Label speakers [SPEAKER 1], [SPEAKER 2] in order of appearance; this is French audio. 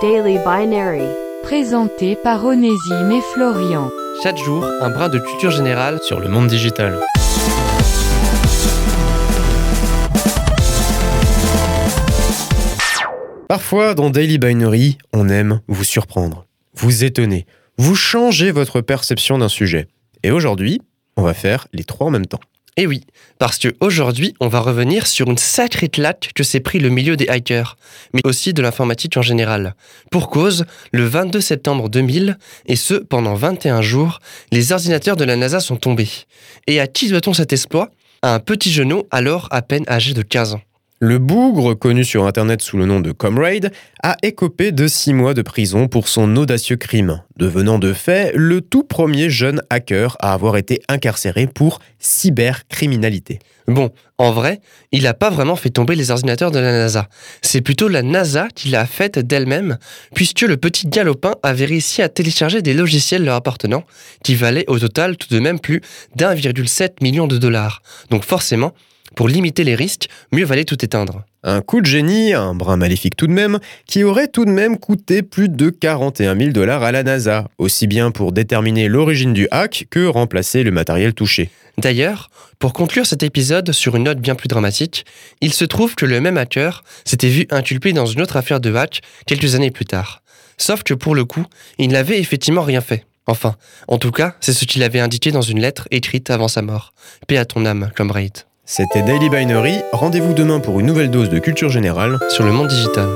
[SPEAKER 1] Daily Binary.
[SPEAKER 2] Présenté par Onésime et Florian.
[SPEAKER 3] Chaque jour, un brin de culture générale sur le monde digital.
[SPEAKER 4] Parfois, dans Daily Binary, on aime vous surprendre, vous étonner, vous changer votre perception d'un sujet. Et aujourd'hui, on va faire les trois en même temps.
[SPEAKER 3] Et oui, parce que aujourd'hui, on va revenir sur une sacrée claque que s'est pris le milieu des hackers, mais aussi de l'informatique en général. Pour cause, le 22 septembre 2000, et ce pendant 21 jours, les ordinateurs de la NASA sont tombés. Et à qui doit-on cet exploit? À un petit genou alors à peine âgé de 15 ans.
[SPEAKER 4] Le bougre, connu sur Internet sous le nom de Comrade, a écopé de six mois de prison pour son audacieux crime, devenant de fait le tout premier jeune hacker à avoir été incarcéré pour cybercriminalité.
[SPEAKER 3] Bon, en vrai, il n'a pas vraiment fait tomber les ordinateurs de la NASA. C'est plutôt la NASA qui l'a faite d'elle-même, puisque le petit galopin avait réussi à télécharger des logiciels leur appartenant, qui valaient au total tout de même plus d'1,7 million de dollars. Donc forcément, pour limiter les risques, mieux valait tout éteindre.
[SPEAKER 4] Un coup de génie, un brin maléfique tout de même, qui aurait tout de même coûté plus de 41 000 dollars à la NASA, aussi bien pour déterminer l'origine du hack que remplacer le matériel touché.
[SPEAKER 3] D'ailleurs, pour conclure cet épisode sur une note bien plus dramatique, il se trouve que le même hacker s'était vu inculpé dans une autre affaire de hack quelques années plus tard. Sauf que pour le coup, il n'avait effectivement rien fait. Enfin, en tout cas, c'est ce qu'il avait indiqué dans une lettre écrite avant sa mort. Paix à ton âme, comme Raid.
[SPEAKER 4] C'était Daily Binary, rendez-vous demain pour une nouvelle dose de culture générale
[SPEAKER 3] sur le monde digital.